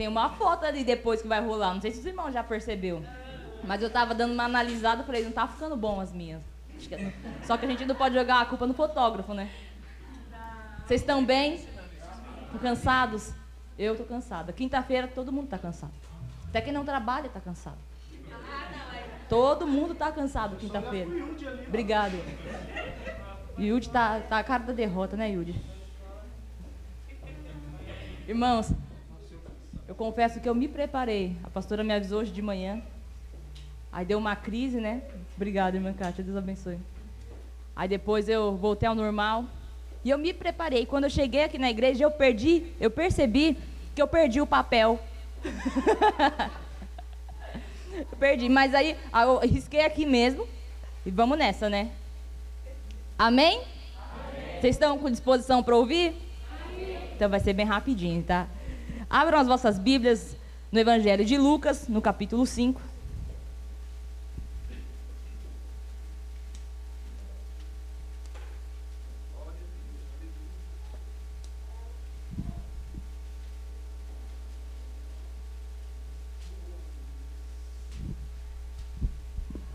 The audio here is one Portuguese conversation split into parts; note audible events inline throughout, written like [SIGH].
tem uma foto ali depois que vai rolar. Não sei se os irmãos já percebeu. Mas eu tava dando uma analisada, falei, não tá ficando bom as minhas. Que... Só que a gente não pode jogar a culpa no fotógrafo, né? Vocês estão bem? Estão cansados? Eu tô cansada. Quinta-feira todo mundo tá cansado. Até quem não trabalha tá cansado. Todo mundo tá cansado quinta-feira. Obrigado. Yudi tá, tá a cara da derrota, né, Yudi? Irmãos, eu confesso que eu me preparei. A pastora me avisou hoje de manhã. Aí deu uma crise, né? Obrigada, irmã Kátia. Deus abençoe. Aí depois eu voltei ao normal. E eu me preparei. Quando eu cheguei aqui na igreja, eu perdi, eu percebi que eu perdi o papel. [LAUGHS] eu perdi, mas aí eu risquei aqui mesmo. E vamos nessa, né? Amém? Amém. Vocês estão com disposição para ouvir? Amém. Então vai ser bem rapidinho, tá? Abram as vossas Bíblias no Evangelho de Lucas, no capítulo 5.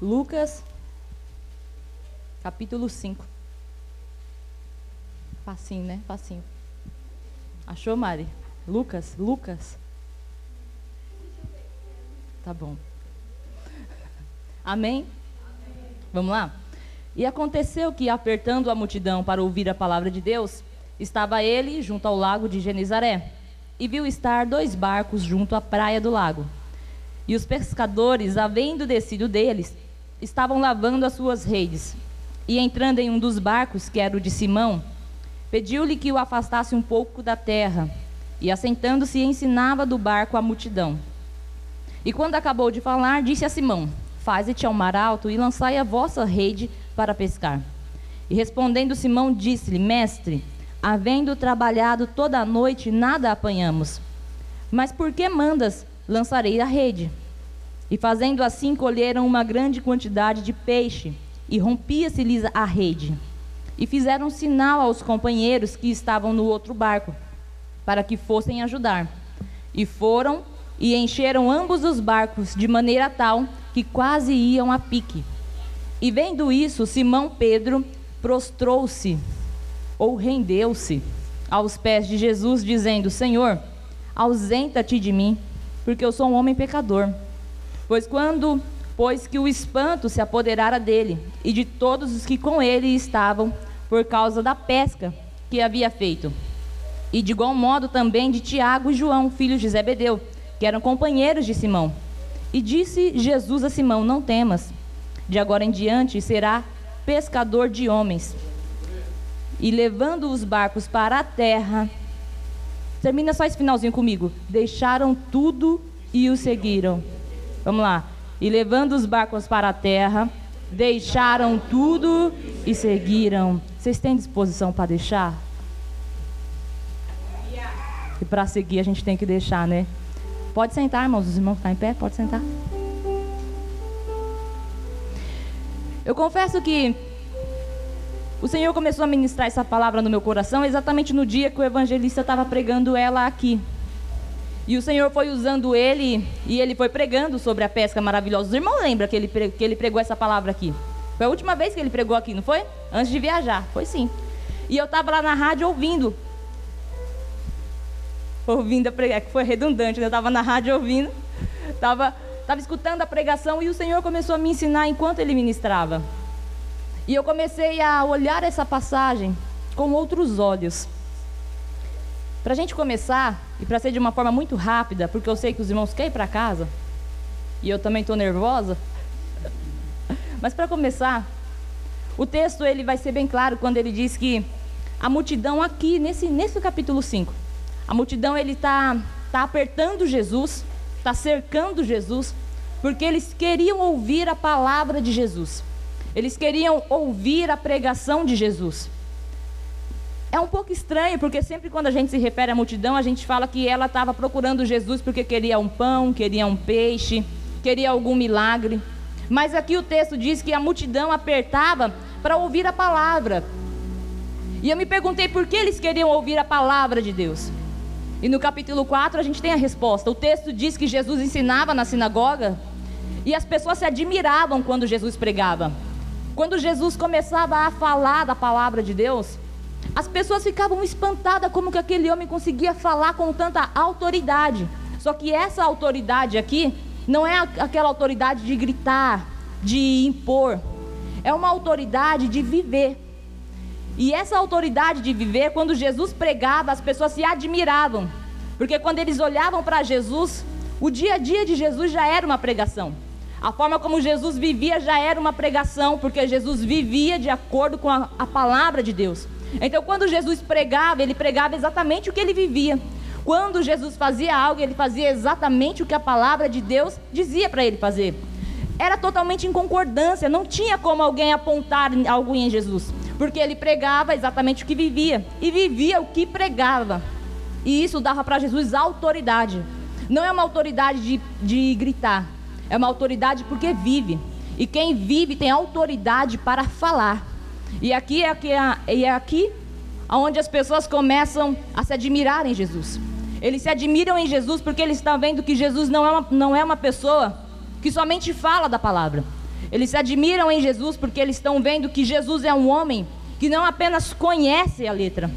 Lucas, capítulo 5. Facinho, né? Facinho. Achou, Mari? Lucas? Lucas? Tá bom. Amém? Vamos lá? E aconteceu que, apertando a multidão para ouvir a palavra de Deus, estava ele junto ao lago de Genezaré, e viu estar dois barcos junto à praia do lago. E os pescadores, havendo descido deles, estavam lavando as suas redes. E entrando em um dos barcos, que era o de Simão, pediu-lhe que o afastasse um pouco da terra. E assentando-se, ensinava do barco a multidão. E quando acabou de falar, disse a Simão: Faze-te ao mar alto e lançai a vossa rede para pescar. E respondendo Simão, disse-lhe: Mestre, havendo trabalhado toda a noite, nada apanhamos. Mas por que mandas lançarei a rede? E fazendo assim, colheram uma grande quantidade de peixe, e rompia-se-lhes a rede. E fizeram sinal aos companheiros que estavam no outro barco, para que fossem ajudar. E foram e encheram ambos os barcos, de maneira tal que quase iam a pique. E vendo isso, Simão Pedro prostrou-se, ou rendeu-se, aos pés de Jesus, dizendo: Senhor, ausenta-te de mim, porque eu sou um homem pecador. Pois quando, pois que o espanto se apoderara dele e de todos os que com ele estavam, por causa da pesca que havia feito. E de igual modo também de Tiago e João, filhos de Zebedeu, que eram companheiros de Simão. E disse Jesus a Simão: Não temas, de agora em diante será pescador de homens. E levando os barcos para a terra, termina só esse finalzinho comigo. Deixaram tudo e o seguiram. Vamos lá. E levando os barcos para a terra, deixaram tudo e seguiram. Vocês têm disposição para deixar? E para seguir a gente tem que deixar, né? Pode sentar, irmãos. Os irmãos estão em pé? Pode sentar. Eu confesso que o Senhor começou a ministrar essa palavra no meu coração exatamente no dia que o evangelista estava pregando ela aqui. E o Senhor foi usando ele e ele foi pregando sobre a pesca maravilhosa. Os irmãos lembram que ele, que ele pregou essa palavra aqui? Foi a última vez que ele pregou aqui, não foi? Antes de viajar. Foi sim. E eu estava lá na rádio ouvindo. Ouvindo a pregação, foi redundante, né? Eu estava na rádio ouvindo. Estava tava escutando a pregação e o Senhor começou a me ensinar enquanto ele ministrava. E eu comecei a olhar essa passagem com outros olhos. Para a gente começar, e para ser de uma forma muito rápida, porque eu sei que os irmãos querem ir para casa, e eu também estou nervosa, [LAUGHS] mas para começar, o texto ele vai ser bem claro quando ele diz que a multidão aqui, nesse, nesse capítulo 5, a multidão ele está tá apertando Jesus, está cercando Jesus, porque eles queriam ouvir a palavra de Jesus. Eles queriam ouvir a pregação de Jesus. É um pouco estranho, porque sempre quando a gente se refere à multidão, a gente fala que ela estava procurando Jesus porque queria um pão, queria um peixe, queria algum milagre. Mas aqui o texto diz que a multidão apertava para ouvir a palavra. E eu me perguntei por que eles queriam ouvir a palavra de Deus. E no capítulo 4 a gente tem a resposta. O texto diz que Jesus ensinava na sinagoga e as pessoas se admiravam quando Jesus pregava. Quando Jesus começava a falar da palavra de Deus, as pessoas ficavam espantadas como que aquele homem conseguia falar com tanta autoridade. Só que essa autoridade aqui não é aquela autoridade de gritar, de impor. É uma autoridade de viver. E essa autoridade de viver, quando Jesus pregava, as pessoas se admiravam. Porque quando eles olhavam para Jesus, o dia a dia de Jesus já era uma pregação. A forma como Jesus vivia já era uma pregação, porque Jesus vivia de acordo com a, a palavra de Deus. Então, quando Jesus pregava, ele pregava exatamente o que ele vivia. Quando Jesus fazia algo, ele fazia exatamente o que a palavra de Deus dizia para ele fazer. Era totalmente em concordância, não tinha como alguém apontar algo em Jesus, porque ele pregava exatamente o que vivia e vivia o que pregava. E isso dava para Jesus autoridade. Não é uma autoridade de, de gritar, é uma autoridade porque vive. E quem vive tem autoridade para falar. E aqui é aqui, é aqui onde as pessoas começam a se admirar em Jesus. Eles se admiram em Jesus porque eles estão vendo que Jesus não é uma, não é uma pessoa que somente fala da palavra. Eles se admiram em Jesus porque eles estão vendo que Jesus é um homem que não apenas conhece a letra,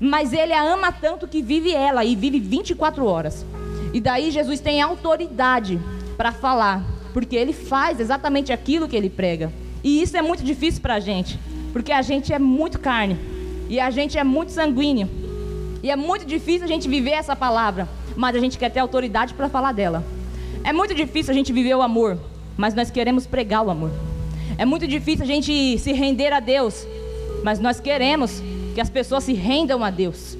mas ele a ama tanto que vive ela e vive 24 horas. E daí Jesus tem autoridade para falar, porque ele faz exatamente aquilo que ele prega. E isso é muito difícil para a gente. Porque a gente é muito carne. E a gente é muito sanguíneo. E é muito difícil a gente viver essa palavra. Mas a gente quer ter autoridade para falar dela. É muito difícil a gente viver o amor. Mas nós queremos pregar o amor. É muito difícil a gente se render a Deus. Mas nós queremos que as pessoas se rendam a Deus.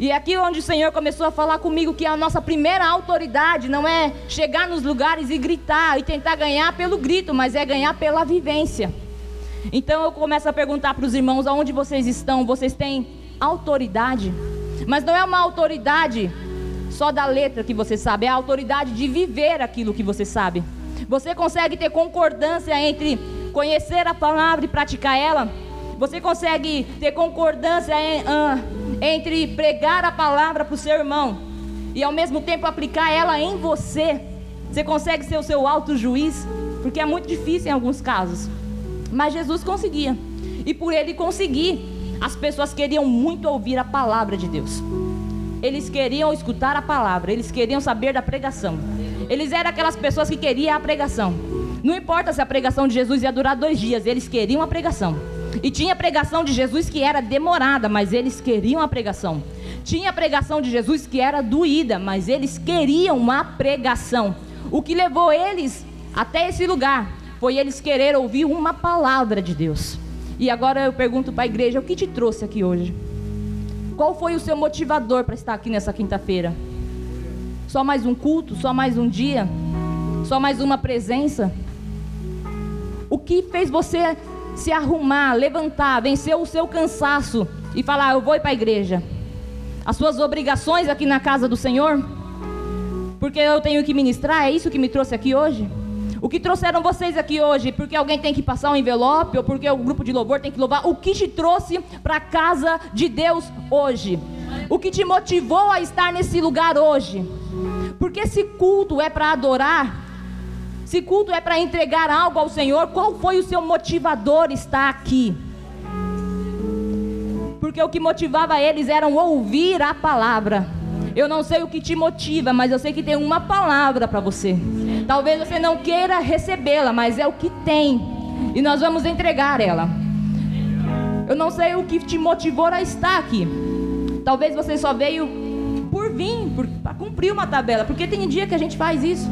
E é aqui onde o Senhor começou a falar comigo que a nossa primeira autoridade não é chegar nos lugares e gritar e tentar ganhar pelo grito, mas é ganhar pela vivência. Então eu começo a perguntar para os irmãos aonde vocês estão, vocês têm autoridade? Mas não é uma autoridade só da letra que você sabe, é a autoridade de viver aquilo que você sabe. Você consegue ter concordância entre conhecer a palavra e praticar ela? Você consegue ter concordância em, uh, entre pregar a palavra para o seu irmão e ao mesmo tempo aplicar ela em você? Você consegue ser o seu alto juiz? Porque é muito difícil em alguns casos. Mas Jesus conseguia. E por ele conseguir, as pessoas queriam muito ouvir a palavra de Deus. Eles queriam escutar a palavra, eles queriam saber da pregação. Eles eram aquelas pessoas que queriam a pregação. Não importa se a pregação de Jesus ia durar dois dias, eles queriam a pregação. E tinha a pregação de Jesus que era demorada, mas eles queriam a pregação. Tinha a pregação de Jesus que era doída, mas eles queriam uma pregação. O que levou eles até esse lugar foi eles querer ouvir uma palavra de Deus. E agora eu pergunto para a igreja: o que te trouxe aqui hoje? Qual foi o seu motivador para estar aqui nessa quinta-feira? Só mais um culto? Só mais um dia? Só mais uma presença? O que fez você se arrumar, levantar, vencer o seu cansaço e falar: Eu vou para a igreja? As suas obrigações aqui na casa do Senhor? Porque eu tenho que ministrar? É isso que me trouxe aqui hoje? O que trouxeram vocês aqui hoje? Porque alguém tem que passar um envelope ou porque o grupo de louvor tem que louvar? O que te trouxe para a casa de Deus hoje? O que te motivou a estar nesse lugar hoje? Porque se culto é para adorar, se culto é para entregar algo ao Senhor, qual foi o seu motivador estar aqui? Porque o que motivava eles era ouvir a palavra. Eu não sei o que te motiva, mas eu sei que tem uma palavra para você. Talvez você não queira recebê-la, mas é o que tem. E nós vamos entregar ela. Eu não sei o que te motivou a estar aqui. Talvez você só veio vir, para cumprir uma tabela, porque tem dia que a gente faz isso.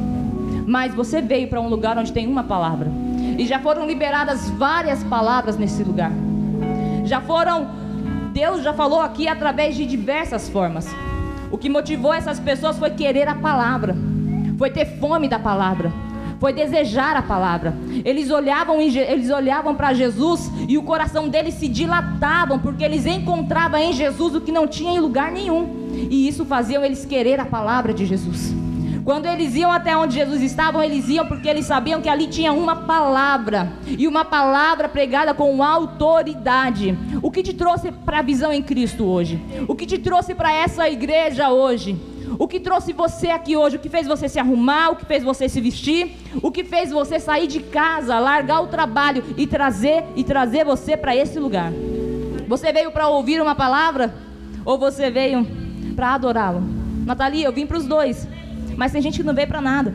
Mas você veio para um lugar onde tem uma palavra. E já foram liberadas várias palavras nesse lugar. Já foram Deus já falou aqui através de diversas formas. O que motivou essas pessoas foi querer a palavra, foi ter fome da palavra, foi desejar a palavra. Eles olhavam, eles olhavam para Jesus e o coração deles se dilatavam porque eles encontravam em Jesus o que não tinha em lugar nenhum. E isso fazia eles querer a palavra de Jesus. Quando eles iam até onde Jesus estava, eles iam porque eles sabiam que ali tinha uma palavra e uma palavra pregada com autoridade. O que te trouxe para a visão em Cristo hoje? O que te trouxe para essa igreja hoje? O que trouxe você aqui hoje? O que fez você se arrumar? O que fez você se vestir? O que fez você sair de casa, largar o trabalho e trazer e trazer você para esse lugar? Você veio para ouvir uma palavra ou você veio para adorá-lo? Natalia, eu vim para os dois. Mas tem gente que não veio para nada.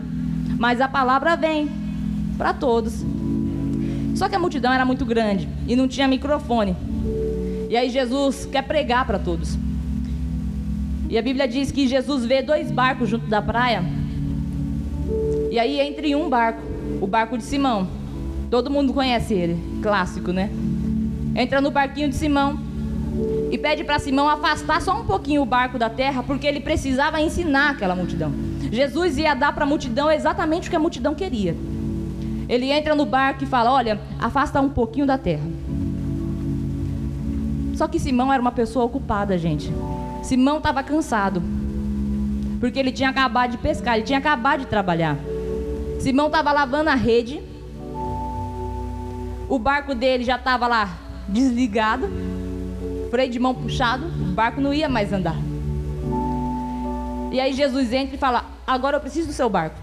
Mas a palavra vem para todos. Só que a multidão era muito grande e não tinha microfone. E aí Jesus quer pregar para todos. E a Bíblia diz que Jesus vê dois barcos junto da praia. E aí entre um barco, o barco de Simão. Todo mundo conhece ele, clássico, né? Entra no barquinho de Simão e pede para Simão afastar só um pouquinho o barco da terra, porque ele precisava ensinar aquela multidão. Jesus ia dar para a multidão exatamente o que a multidão queria. Ele entra no barco e fala: Olha, afasta um pouquinho da terra. Só que Simão era uma pessoa ocupada, gente. Simão estava cansado. Porque ele tinha acabado de pescar, ele tinha acabado de trabalhar. Simão estava lavando a rede. O barco dele já estava lá desligado. Freio de mão puxado. O barco não ia mais andar. E aí Jesus entra e fala: Agora eu preciso do seu barco.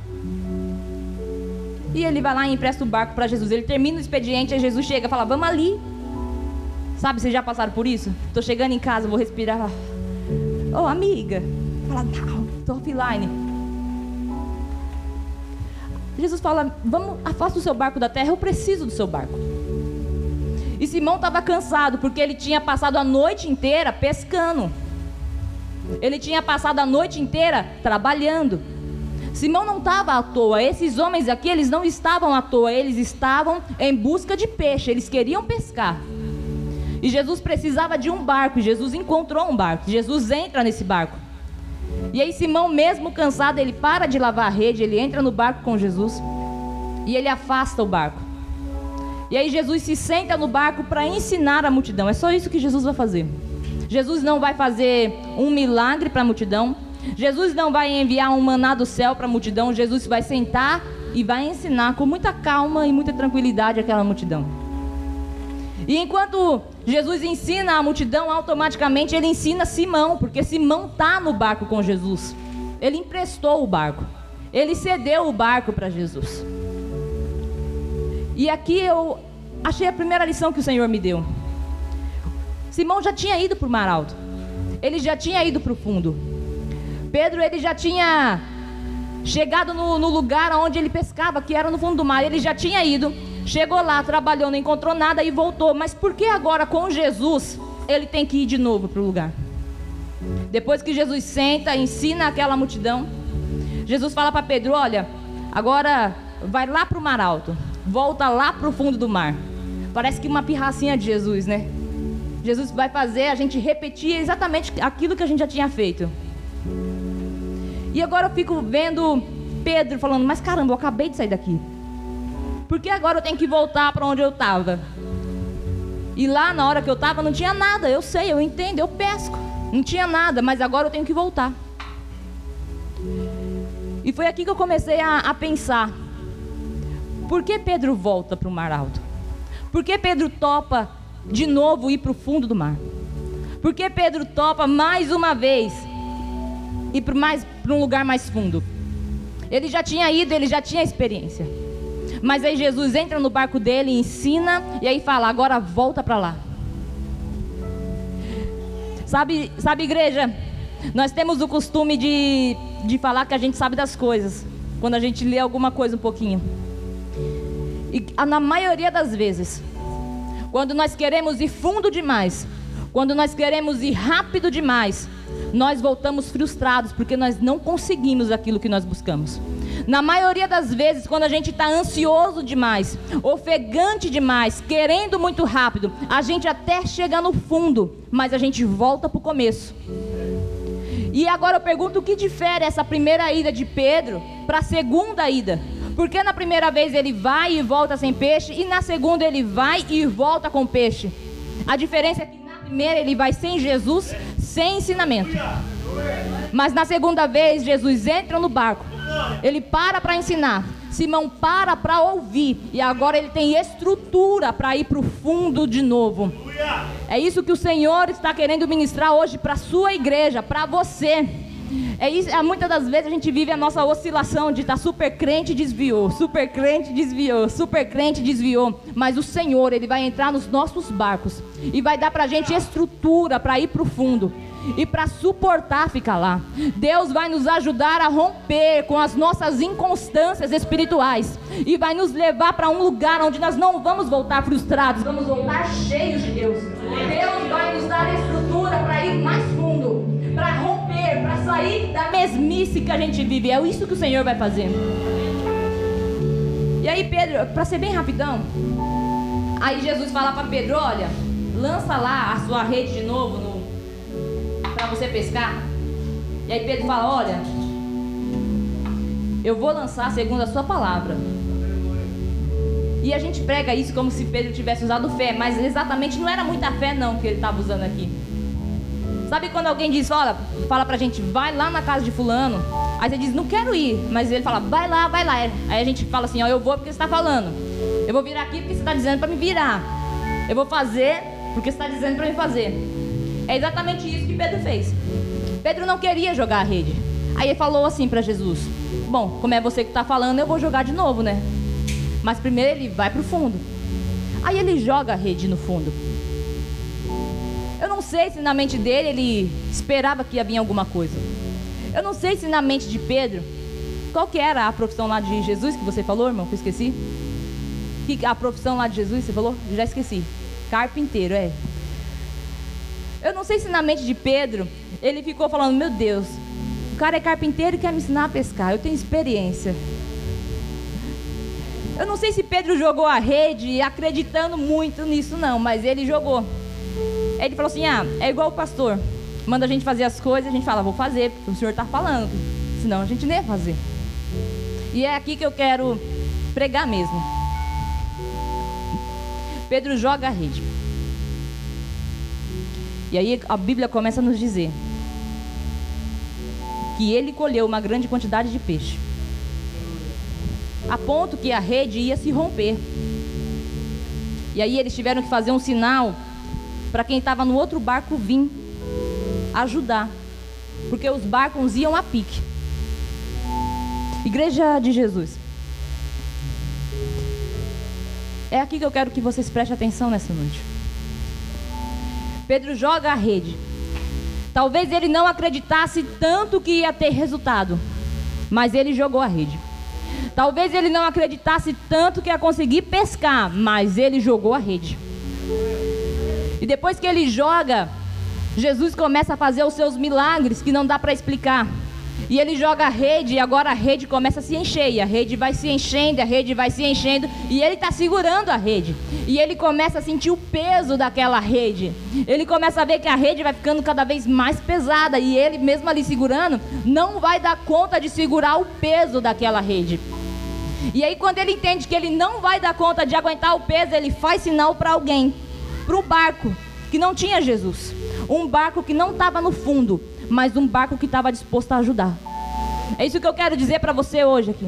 E ele vai lá e empresta o barco para Jesus. Ele termina o expediente, aí Jesus chega e fala: Vamos ali. Sabe, vocês já passaram por isso? Estou chegando em casa, vou respirar. Ô, oh, amiga. Fala, não, estou offline. Jesus fala: Vamos, afasta o seu barco da terra, eu preciso do seu barco. E Simão estava cansado, porque ele tinha passado a noite inteira pescando. Ele tinha passado a noite inteira trabalhando. Simão não estava à toa. Esses homens aqui, eles não estavam à toa. Eles estavam em busca de peixe. Eles queriam pescar. E Jesus precisava de um barco. Jesus encontrou um barco. Jesus entra nesse barco. E aí Simão, mesmo cansado, ele para de lavar a rede. Ele entra no barco com Jesus. E ele afasta o barco. E aí Jesus se senta no barco para ensinar a multidão. É só isso que Jesus vai fazer. Jesus não vai fazer um milagre para a multidão. Jesus não vai enviar um maná do céu para a multidão. Jesus vai sentar e vai ensinar com muita calma e muita tranquilidade aquela multidão. E enquanto Jesus ensina a multidão, automaticamente ele ensina Simão, porque Simão está no barco com Jesus. Ele emprestou o barco. Ele cedeu o barco para Jesus. E aqui eu achei a primeira lição que o Senhor me deu. Simão já tinha ido para o mar alto. Ele já tinha ido para o fundo. Pedro, ele já tinha chegado no, no, lugar onde ele pescava, que era no fundo do mar. Ele já tinha ido, chegou lá, trabalhou, não encontrou nada e voltou. Mas por que agora com Jesus ele tem que ir de novo para o lugar? Depois que Jesus senta, ensina aquela multidão, Jesus fala para Pedro: Olha, agora vai lá para o mar alto, volta lá para o fundo do mar. Parece que uma pirracinha de Jesus, né? Jesus vai fazer a gente repetir exatamente aquilo que a gente já tinha feito. E agora eu fico vendo Pedro falando: Mas caramba, eu acabei de sair daqui. Por que agora eu tenho que voltar para onde eu estava? E lá na hora que eu estava não tinha nada. Eu sei, eu entendo, eu pesco. Não tinha nada, mas agora eu tenho que voltar. E foi aqui que eu comecei a, a pensar: por que Pedro volta para o mar alto? Por que Pedro topa de novo ir para o fundo do mar. Porque Pedro topa mais uma vez ir para um lugar mais fundo. Ele já tinha ido, ele já tinha experiência. Mas aí Jesus entra no barco dele, ensina e aí fala: agora volta para lá. Sabe, sabe, igreja? Nós temos o costume de, de falar que a gente sabe das coisas. Quando a gente lê alguma coisa um pouquinho. E na maioria das vezes, quando nós queremos ir fundo demais, quando nós queremos ir rápido demais, nós voltamos frustrados porque nós não conseguimos aquilo que nós buscamos. Na maioria das vezes, quando a gente está ansioso demais, ofegante demais, querendo muito rápido, a gente até chega no fundo, mas a gente volta para o começo. E agora eu pergunto o que difere essa primeira ida de Pedro para a segunda ida? Porque na primeira vez ele vai e volta sem peixe, e na segunda ele vai e volta com peixe. A diferença é que na primeira ele vai sem Jesus, sem ensinamento. Mas na segunda vez, Jesus entra no barco Ele para para ensinar. Simão para para ouvir. E agora ele tem estrutura para ir para o fundo de novo. É isso que o Senhor está querendo ministrar hoje para a sua igreja, para você. É isso, é, muitas das vezes a gente vive a nossa oscilação de estar tá super crente desviou, super crente desviou, super crente desviou. Mas o Senhor, Ele vai entrar nos nossos barcos e vai dar para a gente estrutura para ir para o fundo e para suportar ficar lá. Deus vai nos ajudar a romper com as nossas inconstâncias espirituais e vai nos levar para um lugar onde nós não vamos voltar frustrados, vamos voltar cheios de Deus. Deus vai nos dar estrutura para ir mais fundo, para romper, sair da mesmice que a gente vive. É isso que o Senhor vai fazer. E aí, Pedro, para ser bem rapidão, aí Jesus fala para Pedro: olha, lança lá a sua rede de novo no para você pescar. E aí Pedro fala: Olha, eu vou lançar segundo a sua palavra. E a gente prega isso como se Pedro tivesse usado fé, mas exatamente não era muita fé não que ele estava usando aqui. Sabe quando alguém diz, olha, fala pra gente, vai lá na casa de fulano. Aí você diz, não quero ir. Mas ele fala, vai lá, vai lá. Aí a gente fala assim, ó, eu vou porque você está falando. Eu vou virar aqui porque você está dizendo para me virar. Eu vou fazer porque você está dizendo para me fazer. É exatamente isso que Pedro fez. Pedro não queria jogar a rede. Aí ele falou assim para Jesus: Bom, como é você que está falando, eu vou jogar de novo, né? Mas primeiro ele vai para o fundo. Aí ele joga a rede no fundo. Eu não sei se na mente dele ele esperava que ia vir alguma coisa. Eu não sei se na mente de Pedro, qual que era a profissão lá de Jesus que você falou, irmão? Que eu esqueci. Que a profissão lá de Jesus, você falou? Já esqueci. Carpinteiro, é. Eu não sei se na mente de Pedro ele ficou falando: Meu Deus, o cara é carpinteiro e quer me ensinar a pescar. Eu tenho experiência. Eu não sei se Pedro jogou a rede acreditando muito nisso, não, mas ele jogou. Ele falou assim: Ah, é igual o pastor. Manda a gente fazer as coisas, a gente fala, vou fazer, porque o senhor está falando. Senão a gente nem ia fazer. E é aqui que eu quero pregar mesmo. Pedro joga a rede. E aí a Bíblia começa a nos dizer que ele colheu uma grande quantidade de peixe, a ponto que a rede ia se romper. E aí eles tiveram que fazer um sinal para quem estava no outro barco vir ajudar, porque os barcos iam a pique. Igreja de Jesus. É aqui que eu quero que vocês prestem atenção nessa noite. Pedro joga a rede. Talvez ele não acreditasse tanto que ia ter resultado, mas ele jogou a rede. Talvez ele não acreditasse tanto que ia conseguir pescar, mas ele jogou a rede. E depois que ele joga, Jesus começa a fazer os seus milagres que não dá para explicar. E ele joga a rede e agora a rede começa a se encher. E a rede vai se enchendo, a rede vai se enchendo. E ele está segurando a rede. E ele começa a sentir o peso daquela rede. Ele começa a ver que a rede vai ficando cada vez mais pesada. E ele, mesmo ali segurando, não vai dar conta de segurar o peso daquela rede. E aí, quando ele entende que ele não vai dar conta de aguentar o peso, ele faz sinal para alguém, para o barco, que não tinha Jesus. Um barco que não estava no fundo mas um barco que estava disposto a ajudar. É isso que eu quero dizer para você hoje aqui.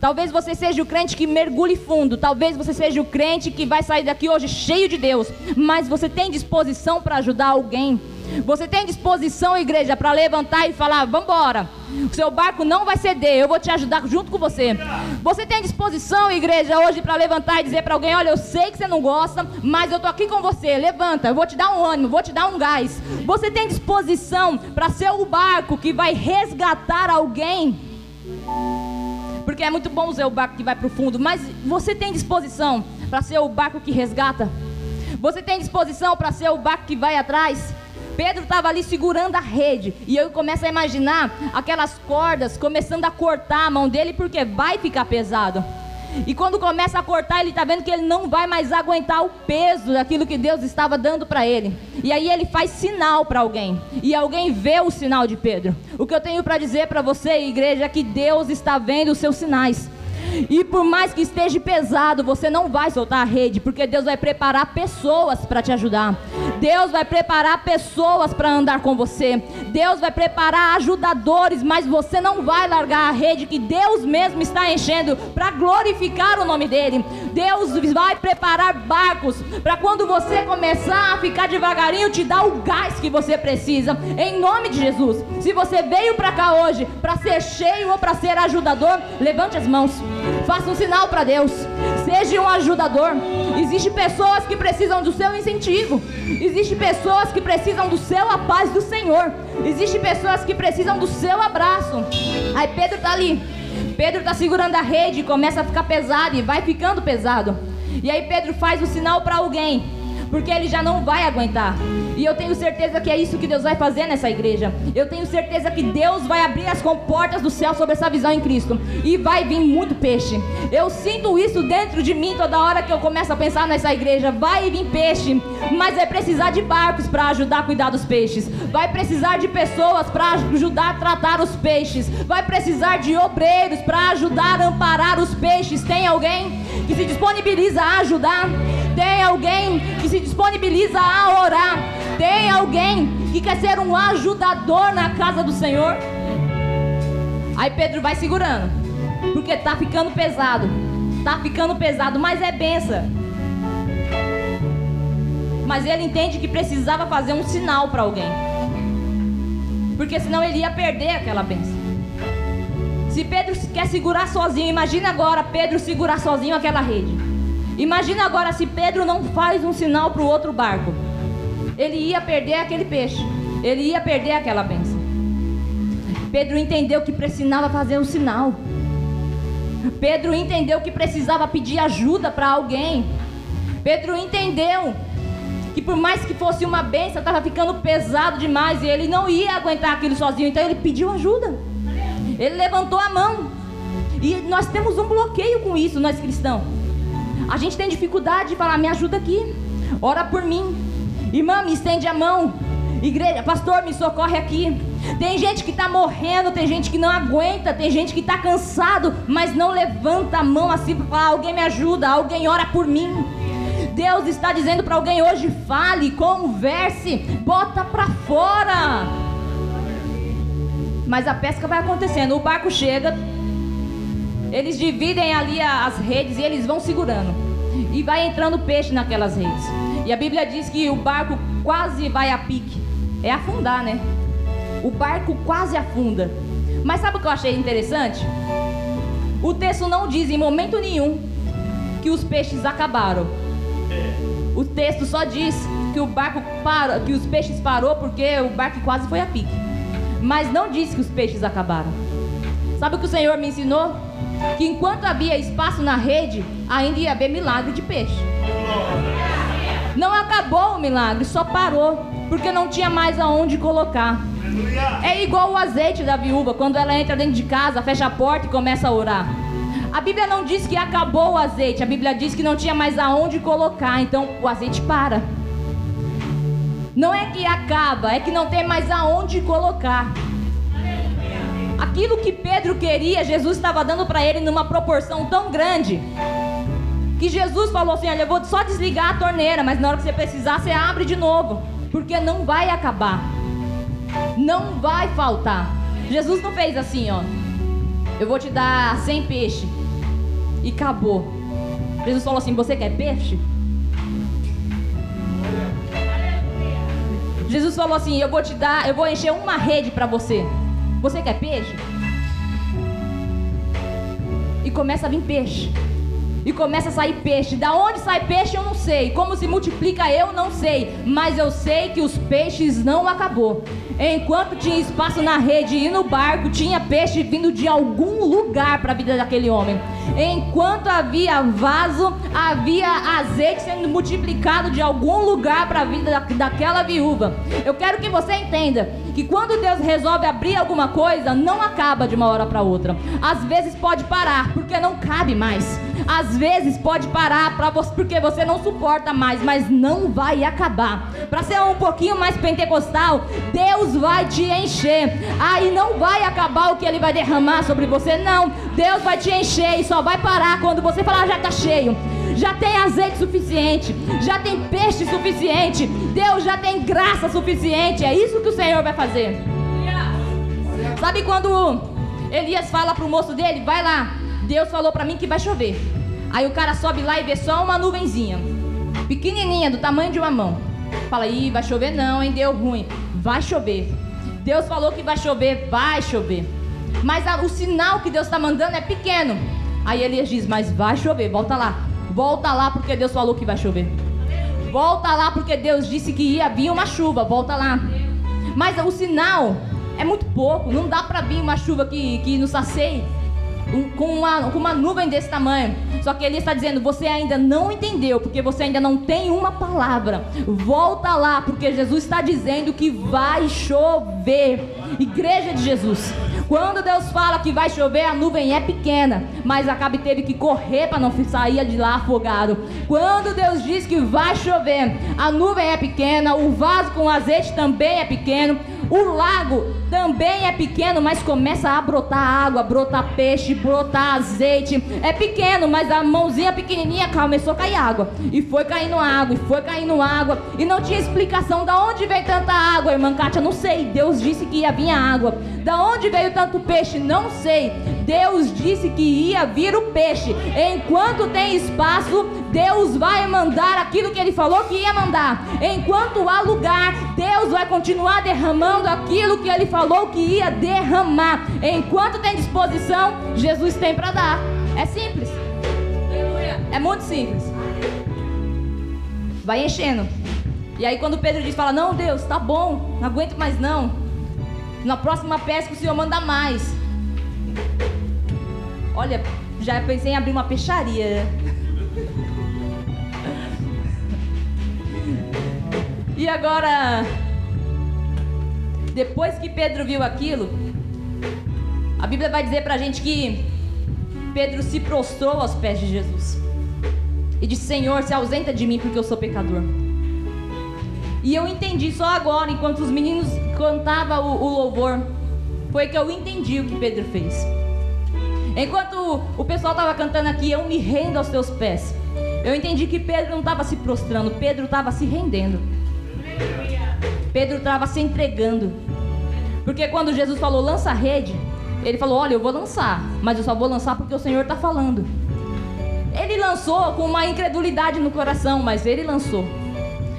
Talvez você seja o crente que mergulhe fundo, talvez você seja o crente que vai sair daqui hoje cheio de Deus, mas você tem disposição para ajudar alguém você tem disposição, igreja, para levantar e falar: vamos embora. O seu barco não vai ceder, eu vou te ajudar junto com você. Você tem disposição, igreja, hoje para levantar e dizer para alguém: olha, eu sei que você não gosta, mas eu tô aqui com você. Levanta, eu vou te dar um ânimo, vou te dar um gás. Você tem disposição para ser o barco que vai resgatar alguém? Porque é muito bom ser o barco que vai para o fundo, mas você tem disposição para ser o barco que resgata? Você tem disposição para ser o barco que vai atrás? Pedro estava ali segurando a rede. E eu começo a imaginar aquelas cordas começando a cortar a mão dele, porque vai ficar pesado. E quando começa a cortar, ele está vendo que ele não vai mais aguentar o peso daquilo que Deus estava dando para ele. E aí ele faz sinal para alguém. E alguém vê o sinal de Pedro. O que eu tenho para dizer para você, igreja, é que Deus está vendo os seus sinais. E por mais que esteja pesado, você não vai soltar a rede, porque Deus vai preparar pessoas para te ajudar. Deus vai preparar pessoas para andar com você. Deus vai preparar ajudadores, mas você não vai largar a rede que Deus mesmo está enchendo para glorificar o nome dele. Deus vai preparar barcos para quando você começar a ficar devagarinho te dar o gás que você precisa. Em nome de Jesus. Se você veio para cá hoje para ser cheio ou para ser ajudador, levante as mãos. Faça um sinal para Deus. Seja um ajudador. Existem pessoas que precisam do seu incentivo. Existem pessoas que precisam do seu a paz do Senhor. Existem pessoas que precisam do seu abraço. Aí Pedro está ali. Pedro está segurando a rede começa a ficar pesado e vai ficando pesado. E aí Pedro faz o sinal para alguém porque ele já não vai aguentar. E eu tenho certeza que é isso que Deus vai fazer nessa igreja. Eu tenho certeza que Deus vai abrir as comportas do céu sobre essa visão em Cristo e vai vir muito peixe. Eu sinto isso dentro de mim toda hora que eu começo a pensar nessa igreja. Vai vir peixe, mas vai precisar de barcos para ajudar a cuidar dos peixes. Vai precisar de pessoas para ajudar a tratar os peixes. Vai precisar de obreiros para ajudar a amparar os peixes. Tem alguém que se disponibiliza a ajudar? Tem alguém que se disponibiliza a orar? Tem alguém que quer ser um ajudador na casa do Senhor? Aí Pedro vai segurando, porque tá ficando pesado. Tá ficando pesado, mas é benção. Mas ele entende que precisava fazer um sinal para alguém. Porque senão ele ia perder aquela benção. Se Pedro quer segurar sozinho, imagina agora Pedro segurar sozinho aquela rede. Imagina agora se Pedro não faz um sinal para o outro barco. Ele ia perder aquele peixe. Ele ia perder aquela bênção. Pedro entendeu que precisava fazer um sinal. Pedro entendeu que precisava pedir ajuda para alguém. Pedro entendeu que por mais que fosse uma benção, estava ficando pesado demais e ele não ia aguentar aquilo sozinho. Então ele pediu ajuda. Ele levantou a mão. E nós temos um bloqueio com isso, nós cristãos. A gente tem dificuldade de falar, me ajuda aqui, ora por mim. Irmã, me estende a mão. Igreja, pastor, me socorre aqui. Tem gente que está morrendo, tem gente que não aguenta, tem gente que está cansado, mas não levanta a mão assim para falar: alguém me ajuda, alguém ora por mim. Deus está dizendo para alguém hoje: fale, converse, bota para fora. Mas a pesca vai acontecendo, o barco chega, eles dividem ali as redes e eles vão segurando. E vai entrando peixe naquelas redes. E a Bíblia diz que o barco quase vai a pique. É afundar, né? O barco quase afunda. Mas sabe o que eu achei interessante? O texto não diz em momento nenhum que os peixes acabaram. O texto só diz que o barco que os peixes parou porque o barco quase foi a pique. Mas não diz que os peixes acabaram. Sabe o que o Senhor me ensinou? Que enquanto havia espaço na rede, ainda ia haver milagre de peixe. Não acabou o milagre, só parou, porque não tinha mais aonde colocar. É igual o azeite da viúva, quando ela entra dentro de casa, fecha a porta e começa a orar. A Bíblia não diz que acabou o azeite, a Bíblia diz que não tinha mais aonde colocar, então o azeite para. Não é que acaba, é que não tem mais aonde colocar. Aquilo que Pedro queria, Jesus estava dando para ele numa proporção tão grande que Jesus falou assim: Olha, eu vou só desligar a torneira, mas na hora que você precisar, você abre de novo, porque não vai acabar, não vai faltar. Jesus não fez assim, ó. Eu vou te dar 100 peixes e acabou. Jesus falou assim: Você quer peixe? Jesus falou assim: Eu vou te dar, eu vou encher uma rede para você. Você quer peixe? E começa a vir peixe. E começa a sair peixe. Da onde sai peixe eu não sei. Como se multiplica eu não sei. Mas eu sei que os peixes não acabou. Enquanto tinha espaço na rede e no barco, tinha peixe vindo de algum lugar para a vida daquele homem. Enquanto havia vaso, havia azeite sendo multiplicado de algum lugar para a vida da, daquela viúva. Eu quero que você entenda que quando Deus resolve abrir alguma coisa, não acaba de uma hora para outra. Às vezes pode parar, porque não cabe mais. Às vezes pode parar para você porque você não suporta mais, mas não vai acabar. Para ser um pouquinho mais pentecostal, Deus vai te encher. Aí não vai acabar o que ele vai derramar sobre você, não. Deus vai te encher e só vai parar quando você falar já está cheio já tem azeite suficiente, já tem peixe suficiente, Deus já tem graça suficiente. É isso que o Senhor vai fazer. Sabe quando Elias fala pro moço dele, vai lá, Deus falou para mim que vai chover. Aí o cara sobe lá e vê só uma nuvenzinha, pequenininha, do tamanho de uma mão. Fala, ih, vai chover não, hein, deu ruim. Vai chover. Deus falou que vai chover, vai chover. Mas a, o sinal que Deus está mandando é pequeno. Aí Elias diz, mas vai chover, volta lá. Volta lá porque Deus falou que vai chover. Volta lá porque Deus disse que ia vir uma chuva. Volta lá. Mas o sinal é muito pouco. Não dá para vir uma chuva que, que nos um, com, uma, com uma nuvem desse tamanho. Só que ele está dizendo: você ainda não entendeu, porque você ainda não tem uma palavra. Volta lá, porque Jesus está dizendo que vai chover. Igreja de Jesus. Quando Deus fala que vai chover, a nuvem é pequena, mas Acabe teve que correr para não sair de lá afogado. Quando Deus diz que vai chover, a nuvem é pequena, o vaso com azeite também é pequeno, o lago também é pequeno, mas começa a brotar água, brotar peixe, brotar azeite. É pequeno, mas a mãozinha pequenininha começou a cair água. E foi caindo água, e foi caindo água. E não tinha explicação da onde veio tanta água, irmã Kátia, não sei. Deus disse que ia vir água. Da onde veio tanto peixe? Não sei. Deus disse que ia vir o peixe. Enquanto tem espaço, Deus vai mandar aquilo que ele falou que ia mandar. Enquanto há lugar, Deus vai continuar derramando aquilo que ele falou que ia derramar. Enquanto tem disposição, Jesus tem para dar. É simples. É muito simples. Vai enchendo. E aí quando Pedro diz, fala, não Deus, tá bom, não aguento mais não. Na próxima pesca o Senhor manda mais. Olha, já pensei em abrir uma peixaria. E agora, depois que Pedro viu aquilo, a Bíblia vai dizer pra gente que Pedro se prostrou aos pés de Jesus e disse: Senhor, se ausenta de mim porque eu sou pecador. E eu entendi só agora, enquanto os meninos cantavam o, o louvor, foi que eu entendi o que Pedro fez. Enquanto o pessoal estava cantando aqui, eu me rendo aos teus pés. Eu entendi que Pedro não estava se prostrando, Pedro estava se rendendo. Pedro estava se entregando. Porque quando Jesus falou, lança a rede, ele falou: Olha, eu vou lançar, mas eu só vou lançar porque o Senhor está falando. Ele lançou com uma incredulidade no coração, mas ele lançou.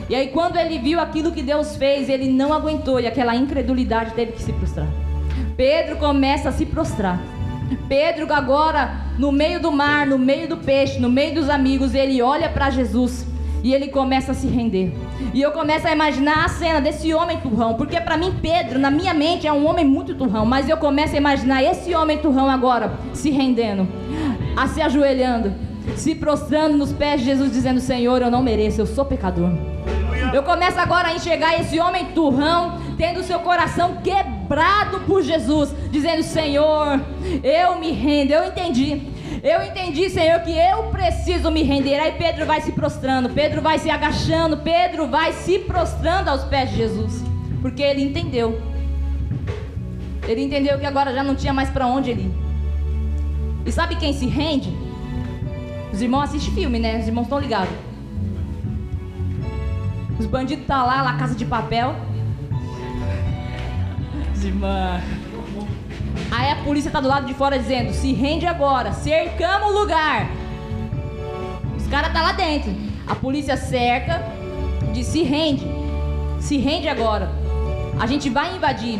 E aí, quando ele viu aquilo que Deus fez, ele não aguentou e aquela incredulidade teve que se prostrar. Pedro começa a se prostrar. Pedro, agora, no meio do mar, no meio do peixe, no meio dos amigos, ele olha para Jesus e ele começa a se render. E eu começo a imaginar a cena desse homem turrão, porque para mim Pedro, na minha mente, é um homem muito turrão, mas eu começo a imaginar esse homem turrão agora se rendendo, a se ajoelhando, se prostrando nos pés de Jesus, dizendo: Senhor, eu não mereço, eu sou pecador. Eu começo agora a enxergar esse homem turrão, tendo seu coração quebrado por Jesus, dizendo: Senhor, eu me rendo, eu entendi. Eu entendi, Senhor, que eu preciso me render. Aí Pedro vai se prostrando, Pedro vai se agachando, Pedro vai se prostrando aos pés de Jesus, porque ele entendeu. Ele entendeu que agora já não tinha mais para onde ele ir. E sabe quem se rende? Os irmãos assistem filme, né? Os irmãos estão ligados. Os bandidos tá lá, lá casa de papel. Aí a polícia tá do lado de fora dizendo: se rende agora, cercamos o lugar. Os caras tá lá dentro. A polícia cerca, diz: se rende, se rende agora. A gente vai invadir.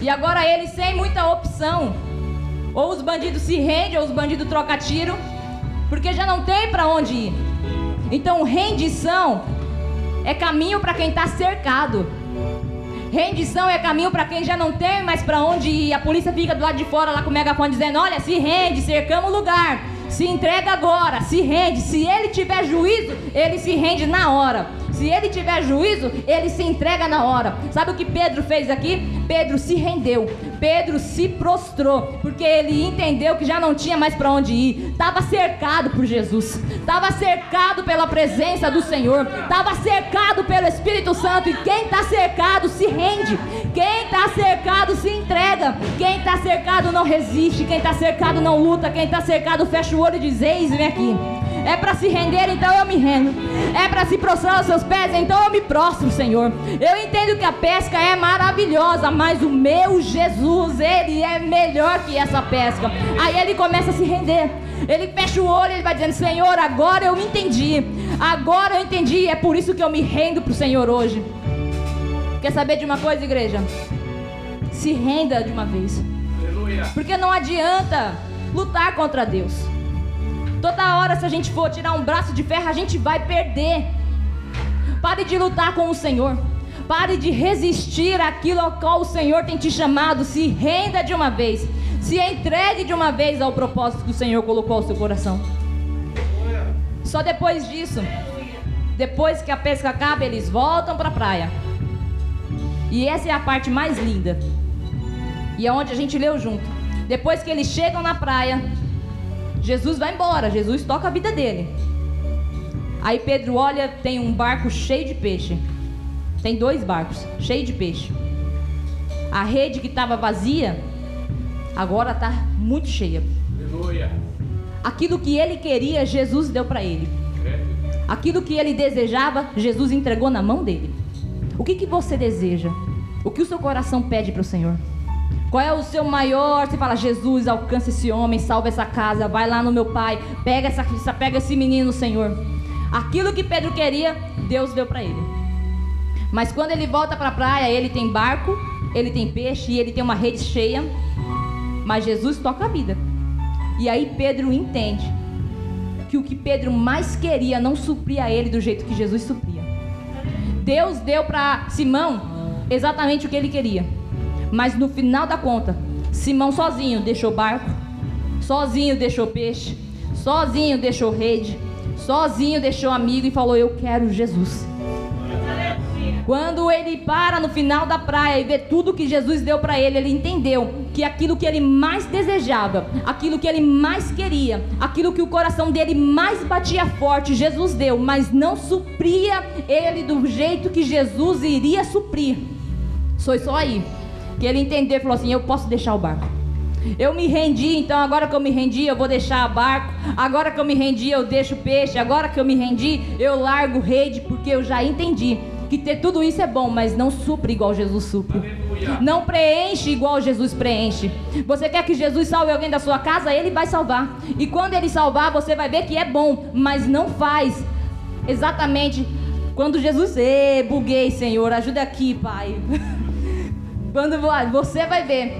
E agora ele sem muita opção. Ou os bandidos se rendem, ou os bandidos trocam tiro, porque já não tem para onde ir. Então rendição é caminho para quem está cercado. Rendição é caminho para quem já não tem mais para onde ir. A polícia fica do lado de fora lá com o megafone dizendo: Olha, se rende, cercamos o lugar. Se entrega agora, se rende. Se ele tiver juízo, ele se rende na hora. Se ele tiver juízo, ele se entrega na hora. Sabe o que Pedro fez aqui? Pedro se rendeu. Pedro se prostrou, porque ele entendeu que já não tinha mais para onde ir. Estava cercado por Jesus, estava cercado pela presença do Senhor, estava cercado pelo Espírito Santo. E quem está cercado se rende, quem está cercado se entrega, quem está cercado não resiste, quem está cercado não luta, quem está cercado fecha o olho e diz: Eis-me aqui. É para se render, então eu me rendo. É para se prostrar aos seus pés, então eu me prostro, Senhor. Eu entendo que a pesca é maravilhosa, mas o meu Jesus, ele é melhor que essa pesca. Aí ele começa a se render. Ele fecha o olho e ele vai dizendo: Senhor, agora eu entendi. Agora eu entendi. É por isso que eu me rendo para o Senhor hoje. Quer saber de uma coisa, igreja? Se renda de uma vez. Aleluia. Porque não adianta lutar contra Deus. Toda hora, se a gente for tirar um braço de ferro, a gente vai perder. Pare de lutar com o Senhor. Pare de resistir àquilo ao qual o Senhor tem te chamado. Se renda de uma vez. Se entregue de uma vez ao propósito que o Senhor colocou ao seu coração. Só depois disso, depois que a pesca acaba, eles voltam para a praia. E essa é a parte mais linda. E é onde a gente leu junto. Depois que eles chegam na praia, Jesus vai embora, Jesus toca a vida dele. Aí Pedro olha, tem um barco cheio de peixe. Tem dois barcos, cheio de peixe. A rede que estava vazia, agora está muito cheia. Aleluia. Aquilo que ele queria, Jesus deu para ele. Aquilo que ele desejava, Jesus entregou na mão dele. O que, que você deseja? O que o seu coração pede para o Senhor? Qual é o seu maior? Você fala, Jesus, alcança esse homem, salva essa casa, vai lá no meu pai, pega essa pega esse menino, Senhor. Aquilo que Pedro queria, Deus deu para ele. Mas quando ele volta para a praia, ele tem barco, ele tem peixe e ele tem uma rede cheia. Mas Jesus toca a vida. E aí Pedro entende que o que Pedro mais queria não supria ele do jeito que Jesus supria. Deus deu para Simão exatamente o que ele queria. Mas no final da conta, Simão sozinho deixou barco, sozinho deixou peixe, sozinho deixou rede, sozinho deixou amigo e falou: Eu quero Jesus. Quando ele para no final da praia e vê tudo que Jesus deu para ele, ele entendeu que aquilo que ele mais desejava, aquilo que ele mais queria, aquilo que o coração dele mais batia forte, Jesus deu, mas não supria ele do jeito que Jesus iria suprir. Foi só aí que ele entendeu e falou assim: Eu posso deixar o barco. Eu me rendi, então agora que eu me rendi, eu vou deixar o barco. Agora que eu me rendi, eu deixo o peixe. Agora que eu me rendi, eu largo rede, porque eu já entendi que ter tudo isso é bom, mas não supre igual Jesus supre. Aleluia. Não preenche igual Jesus preenche. Você quer que Jesus salve alguém da sua casa? Ele vai salvar. E quando ele salvar, você vai ver que é bom, mas não faz exatamente quando Jesus, ê, buguei, Senhor, ajuda aqui, Pai. [LAUGHS] Quando você vai ver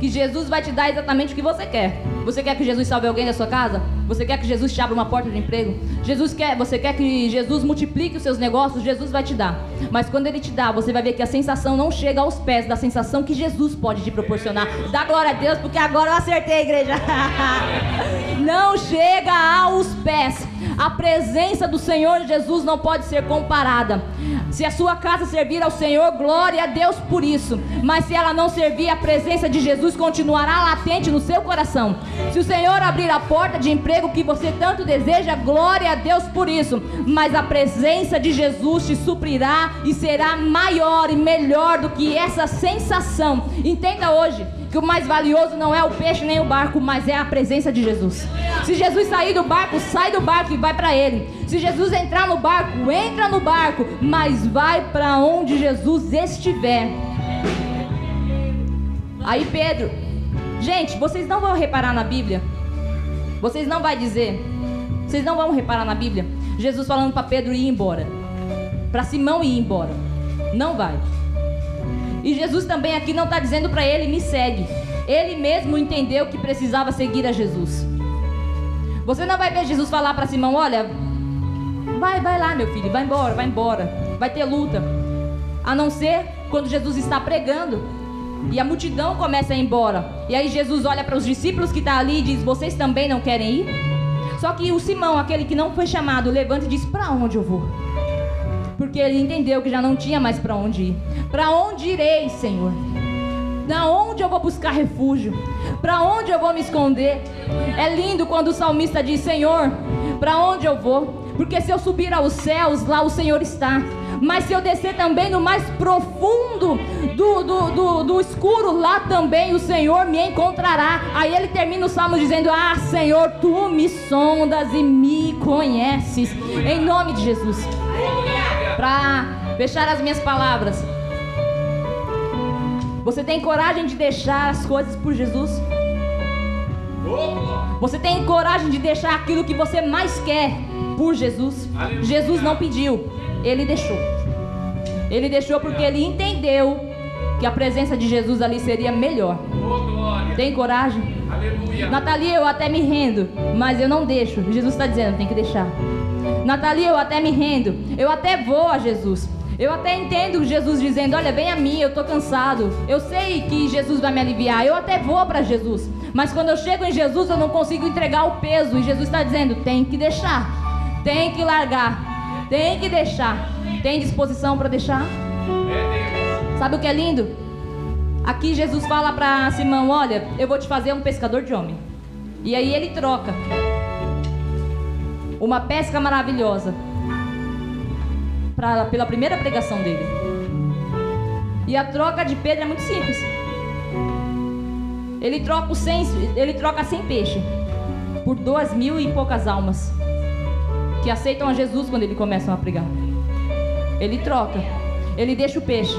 que Jesus vai te dar exatamente o que você quer. Você quer que Jesus salve alguém da sua casa? Você quer que Jesus te abra uma porta de emprego? Jesus quer, você quer que Jesus multiplique os seus negócios? Jesus vai te dar. Mas quando ele te dá, você vai ver que a sensação não chega aos pés da sensação que Jesus pode te proporcionar. Dá glória a Deus, porque agora eu acertei, igreja. [LAUGHS] não chega aos pés. A presença do Senhor Jesus não pode ser comparada. Se a sua casa servir ao Senhor, glória a Deus por isso. Mas se ela não servir, a presença de Jesus continuará latente no seu coração. Se o Senhor abrir a porta de emprego que você tanto deseja, glória a Deus por isso. Mas a presença de Jesus te suprirá e será maior e melhor do que essa sensação. Entenda hoje que o mais valioso não é o peixe nem o barco, mas é a presença de Jesus. Se Jesus sair do barco, sai do barco e vai para ele. Se Jesus entrar no barco, entra no barco, mas vai para onde Jesus estiver. Aí Pedro, gente, vocês não vão reparar na Bíblia. Vocês não vai dizer. Vocês não vão reparar na Bíblia. Jesus falando para Pedro ir embora. Para Simão ir embora. Não vai. E Jesus também aqui não está dizendo para ele, me segue. Ele mesmo entendeu que precisava seguir a Jesus. Você não vai ver Jesus falar para Simão, olha, vai, vai lá, meu filho, vai embora, vai embora. Vai ter luta. A não ser quando Jesus está pregando e a multidão começa a ir embora. E aí Jesus olha para os discípulos que estão tá ali e diz: Vocês também não querem ir? Só que o Simão, aquele que não foi chamado, levanta e diz: Para onde eu vou? Porque ele entendeu que já não tinha mais para onde ir. Para onde irei, Senhor? Da onde eu vou buscar refúgio? Para onde eu vou me esconder? É lindo quando o salmista diz: Senhor, para onde eu vou? Porque se eu subir aos céus, lá o Senhor está. Mas se eu descer também no mais profundo do, do, do, do, escuro, lá também o Senhor me encontrará. Aí ele termina o salmo dizendo: Ah, Senhor, tu me sondas e me conheces. Em nome de Jesus. Para fechar as minhas palavras. Você tem coragem de deixar as coisas por Jesus? Você tem coragem de deixar aquilo que você mais quer por Jesus? Jesus não pediu, ele deixou. Ele deixou porque ele entendeu que a presença de Jesus ali seria melhor. Tem coragem? Natalia, eu até me rendo, mas eu não deixo. Jesus está dizendo, tem que deixar. Natalia, eu até me rendo, eu até vou a Jesus. Eu até entendo Jesus dizendo: Olha, vem a mim, eu estou cansado. Eu sei que Jesus vai me aliviar. Eu até vou para Jesus. Mas quando eu chego em Jesus, eu não consigo entregar o peso. E Jesus está dizendo: Tem que deixar. Tem que largar. Tem que deixar. Tem disposição para deixar? Sabe o que é lindo? Aqui Jesus fala para Simão: Olha, eu vou te fazer um pescador de homem. E aí ele troca uma pesca maravilhosa pra, pela primeira pregação dele. E a troca de Pedro é muito simples. Ele troca, sem, ele troca sem peixe por duas mil e poucas almas que aceitam a Jesus quando ele começa a pregar. Ele troca, ele deixa o peixe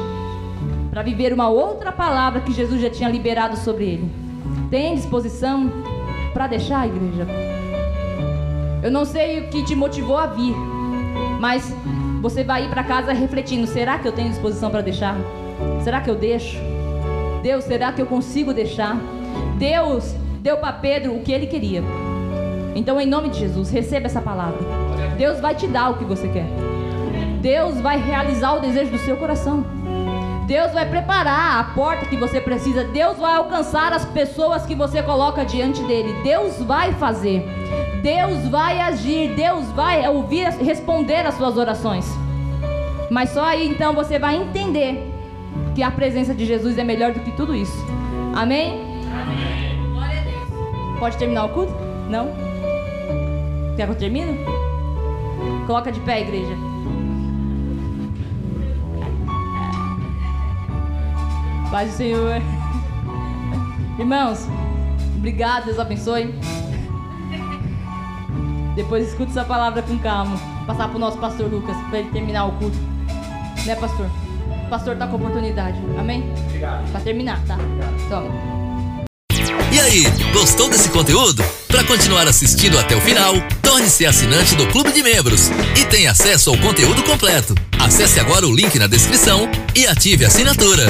para viver uma outra palavra que Jesus já tinha liberado sobre ele. Tem disposição para deixar a igreja? Eu não sei o que te motivou a vir, mas você vai ir para casa refletindo: será que eu tenho disposição para deixar? Será que eu deixo? Deus, será que eu consigo deixar? Deus deu para Pedro o que ele queria. Então, em nome de Jesus, receba essa palavra. Deus vai te dar o que você quer. Deus vai realizar o desejo do seu coração. Deus vai preparar a porta que você precisa. Deus vai alcançar as pessoas que você coloca diante dele. Deus vai fazer. Deus vai agir, Deus vai ouvir, responder as suas orações. Mas só aí então você vai entender que a presença de Jesus é melhor do que tudo isso. Amém? Amém. Glória a Deus. Pode terminar o culto? Não? Quer que eu termine? Coloca de pé, igreja. Paz do Senhor. [LAUGHS] Irmãos, obrigado, Deus abençoe. Depois escuta essa palavra com calma. Passar pro nosso pastor Lucas, para ele terminar o culto. Né, pastor? O pastor tá com oportunidade. Amém? Obrigado. Pra terminar, tá? Obrigado. Toma. E aí, gostou desse conteúdo? Para continuar assistindo até o final, torne-se assinante do Clube de Membros e tenha acesso ao conteúdo completo. Acesse agora o link na descrição e ative a assinatura.